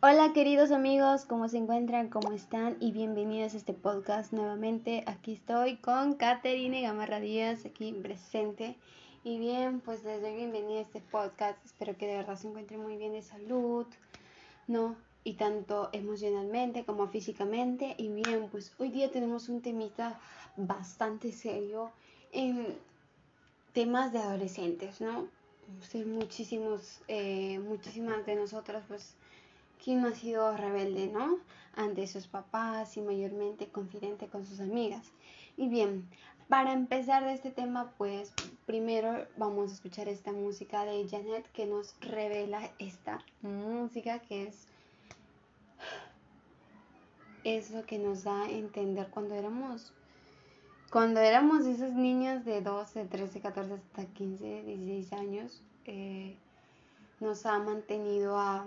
Hola queridos amigos, ¿cómo se encuentran? ¿Cómo están? Y bienvenidos a este podcast nuevamente. Aquí estoy con Caterine Gamarra Díaz, aquí presente. Y bien, pues les doy bienvenida a este podcast. Espero que de verdad se encuentren muy bien de salud, ¿no? Y tanto emocionalmente como físicamente. Y bien, pues hoy día tenemos un temita bastante serio en temas de adolescentes, ¿no? muchísimos, eh, muchísimas de nosotras, pues ¿Quién no ha sido rebelde, no? Ante sus papás y mayormente confidente con sus amigas. Y bien, para empezar de este tema, pues primero vamos a escuchar esta música de Janet que nos revela esta música que es es lo que nos da a entender cuando éramos cuando éramos esos niños de 12, 13, 14 hasta 15, 16 años, eh, nos ha mantenido a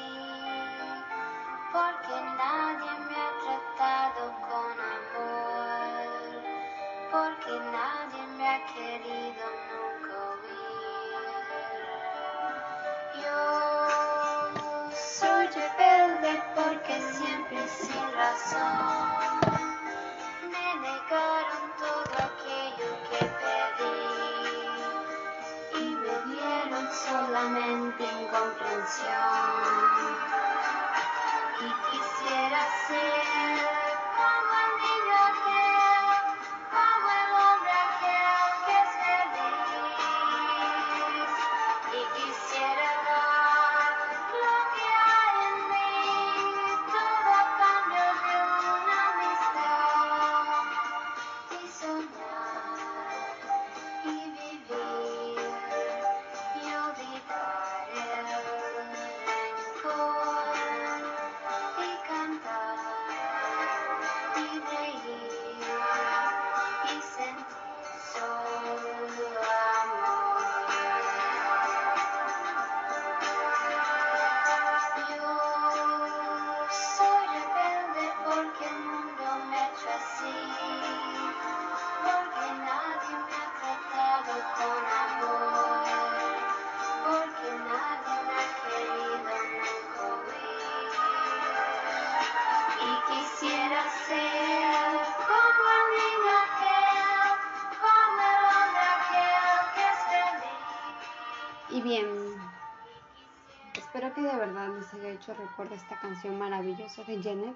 rebelde porque siempre sin razón me negaron todo aquello que pedí y me dieron solamente incomprensión. Recuerdo esta canción maravillosa de Janet.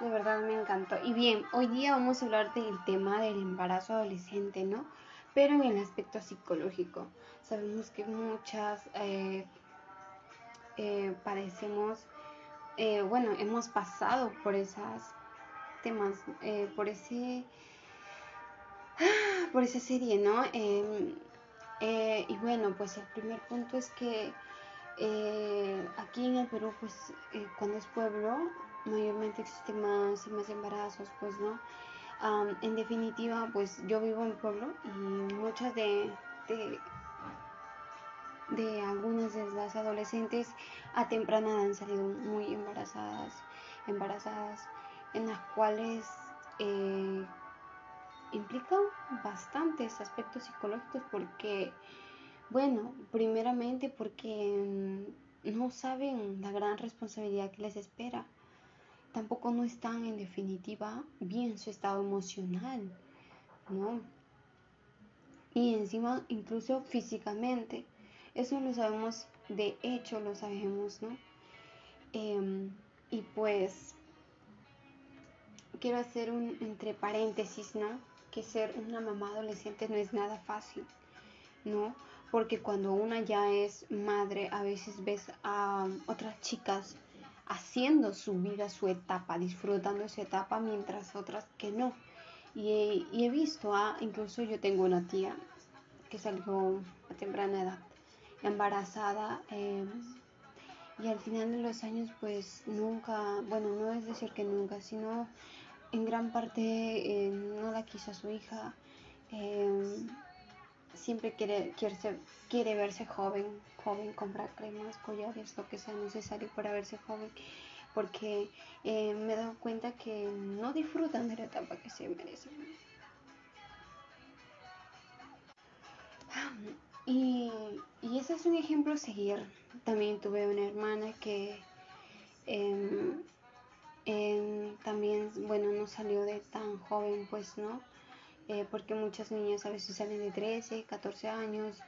De verdad me encantó. Y bien, hoy día vamos a hablar del tema del embarazo adolescente, ¿no? Pero en el aspecto psicológico. Sabemos que muchas eh, eh, parecemos, eh, bueno, hemos pasado por esas temas, por ese, por esa serie, ¿no? Em, y bueno, pues el primer punto es que eh, aquí en el Perú, pues eh, cuando es pueblo, mayormente existen más y más embarazos, pues, ¿no? en definitiva, pues yo vivo en pueblo y muchas de, de, algunas de las adolescentes a temprana han salido muy embarazadas, embarazadas, en las cuales eh, implican bastantes aspectos psicológicos porque bueno, primeramente porque mm, no saben la gran responsabilidad que les espera. Tampoco no están en definitiva bien su estado emocional, ¿no? Y encima incluso físicamente. Eso lo sabemos, de hecho lo sabemos, ¿no? Em, y pues quiero hacer un entre paréntesis, ¿no? Que ser una mamá adolescente no es nada fácil, ¿no? Porque cuando una ya es madre, a veces ves a otras chicas haciendo su vida, su etapa, disfrutando esa etapa, mientras otras que no. Y he, visto, a, incluso yo tengo una tía que salió a temprana edad, embarazada, em, y al final de los años pues nunca, bueno, no es decir que nunca, sino en gran parte eh, no la quiso a su hija. Em, siempre quiere, quiere, quiere verse joven, joven, comprar cremas, collares, lo que sea necesario para verse joven, porque eh, me he dado cuenta que no disfrutan de la etapa que se merecen. Y, y ese es un ejemplo a seguir. También tuve una hermana que em, em, también, bueno, no salió de tan joven, pues, ¿no? Eh, porque muchas niñas a veces salen de 13, 14 años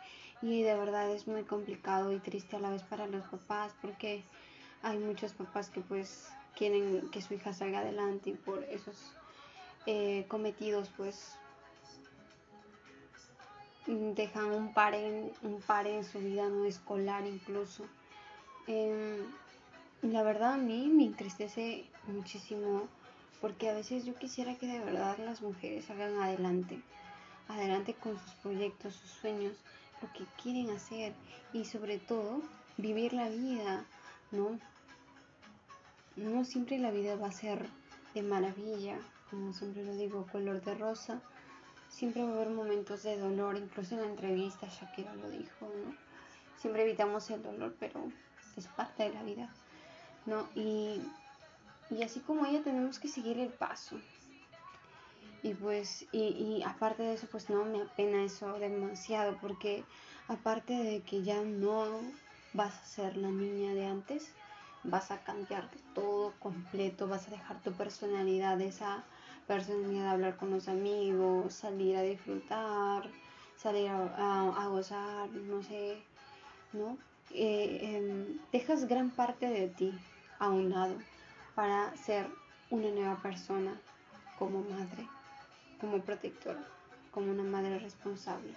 y de verdad es muy complicado y triste a la vez para los papás porque hay muchos papás que pues quieren que su hija salga adelante y por esos eh, cometidos pues dejan un par en, un par en su vida no escolar incluso. Em, la verdad a mí me entristece muchísimo porque a veces yo quisiera que de verdad las mujeres salgan adelante, adelante con sus proyectos, sus sueños, lo que quieren hacer y sobre todo vivir la vida, ¿no? No siempre la vida va a ser de maravilla, como siempre lo digo, color de rosa siempre va a haber momentos de dolor, incluso en la entrevista Shakira lo dijo, ¿no? Siempre evitamos el dolor, pero es parte de la vida, ¿no? Y, así como ella tenemos que seguir el paso. Y pues, y, y aparte de eso, pues no me apena eso demasiado, porque aparte de que ya no vas a ser la niña de antes, vas a cambiar todo completo, vas a dejar tu personalidad, esa personalidad de hablar con los amigos, salir a disfrutar, salir a, gozar, no sé, ¿no? Eh, em, dejas gran parte de ti a un lado para ser una nueva persona como madre, como protectora, como una madre responsable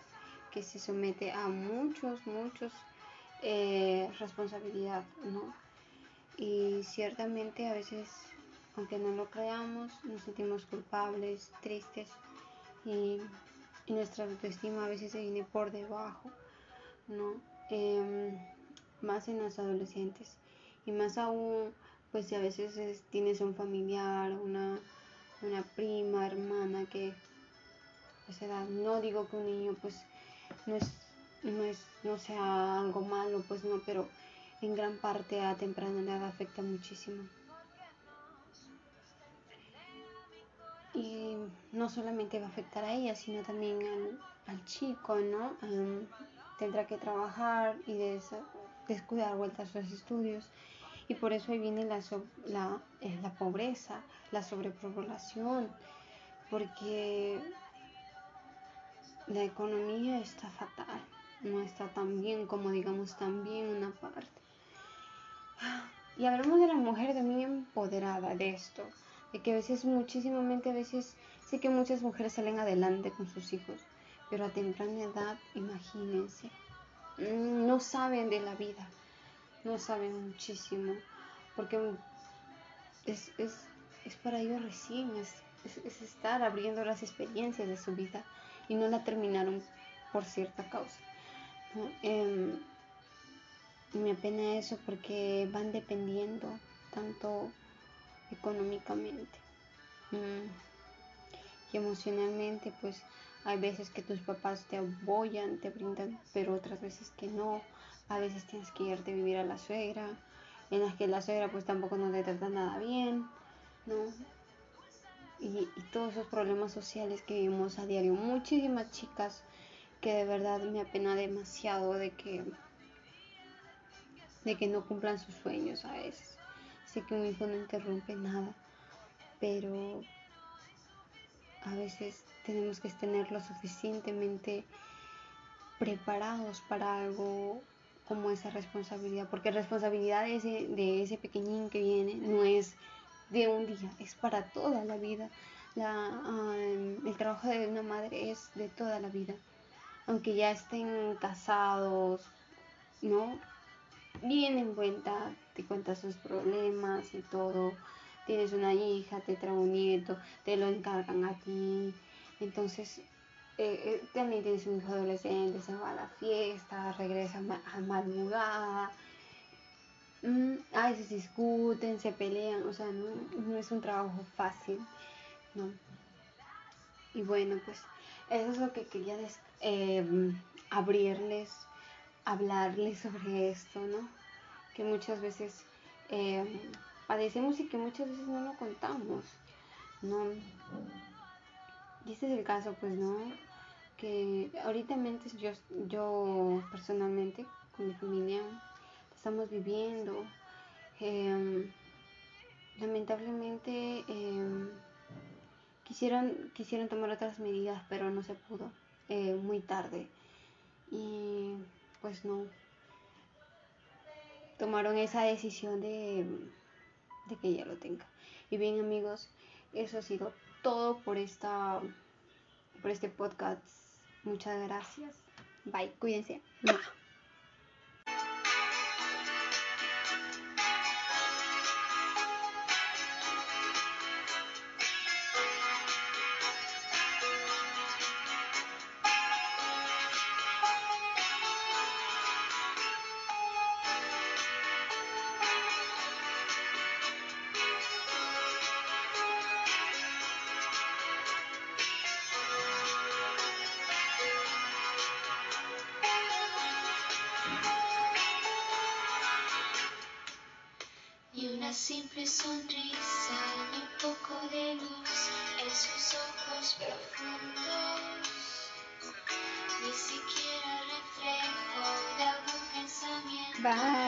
que se somete a muchos, muchos eh, ¿no? Y ciertamente a veces aunque no lo creamos, nos sentimos culpables, tristes y, nuestra autoestima a veces se viene por debajo, ¿no? Em, más en los adolescentes y más aún, pues si a veces tienes un familiar, una, una prima, hermana que pues edad, no digo que un niño pues no es, no es, no sea algo malo, pues no, pero en gran parte a temprana edad afecta muchísimo. y no solamente va a afectar a ella, sino también al, chico, ¿no? tendrá que trabajar y descuidar vueltas a sus estudios. Y por eso ahí viene la, la, eh, la pobreza, la sobrepoblación, porque la economía está fatal, no está tan bien como digamos también una parte. Y hablamos de la mujer también empoderada de esto, de que a veces, muchísimamente a veces, sé que muchas mujeres salen adelante con sus hijos, pero a temprana edad, imagínense, mm, no saben de la vida, no saben muchísimo, porque es, para ellos recién, es, estar abriendo las experiencias de su vida y no la terminaron por cierta causa. Em, me apena eso porque van dependiendo tanto económicamente. Mm. Y emocionalmente, pues hay veces que tus papás te apoyan, te brindan, pero otras veces que no. A veces tienes que irte a vivir a la suegra, en las que la suegra pues tampoco no te trata nada bien, ¿no? Y, y todos esos problemas sociales que vivimos a diario. Muchísimas chicas que de verdad me apena demasiado de que de que no cumplan sus sueños a veces que un hijo no interrumpe nada, pero a veces tenemos que tener lo suficientemente preparados para algo como esa responsabilidad, porque responsabilidad de ese, de ese pequeñín que viene no es de un día, es para toda la vida. La, el trabajo de una madre es de toda la vida, aunque ya estén casados, ¿no? bien en cuenta, te cuentas sus problemas y todo. Tienes una hija, te trae un nieto, te lo encargan a ti. Entonces, eh, eh, también tienes un hijo adolescente, se va a la fiesta, regresa a madrugada. mm, a veces discuten, se pelean, o sea, no, no es un trabajo fácil, ¿no? Y bueno, pues eso es lo que quería eh, abrirles, hablarles sobre esto, ¿no? Que muchas veces eh, padecemos y que muchas veces no lo contamos, ¿no? Y este es el caso, pues, ¿no? Que ahorita yo, yo personalmente, con mi familia, estamos viviendo. Em, lamentablemente em, quisieron, quisieron tomar otras medidas, pero no se pudo, eh, muy tarde. Y pues no, tomaron esa decisión de, de que ella lo tenga. Y bien amigos, eso ha sido todo por esta por este podcast. Muchas gracias. Bye, cuídense. Simple sonrisa y un poco de luz en sus ojos profundos. Ni siquiera reflejo de algún pensamiento. Bye.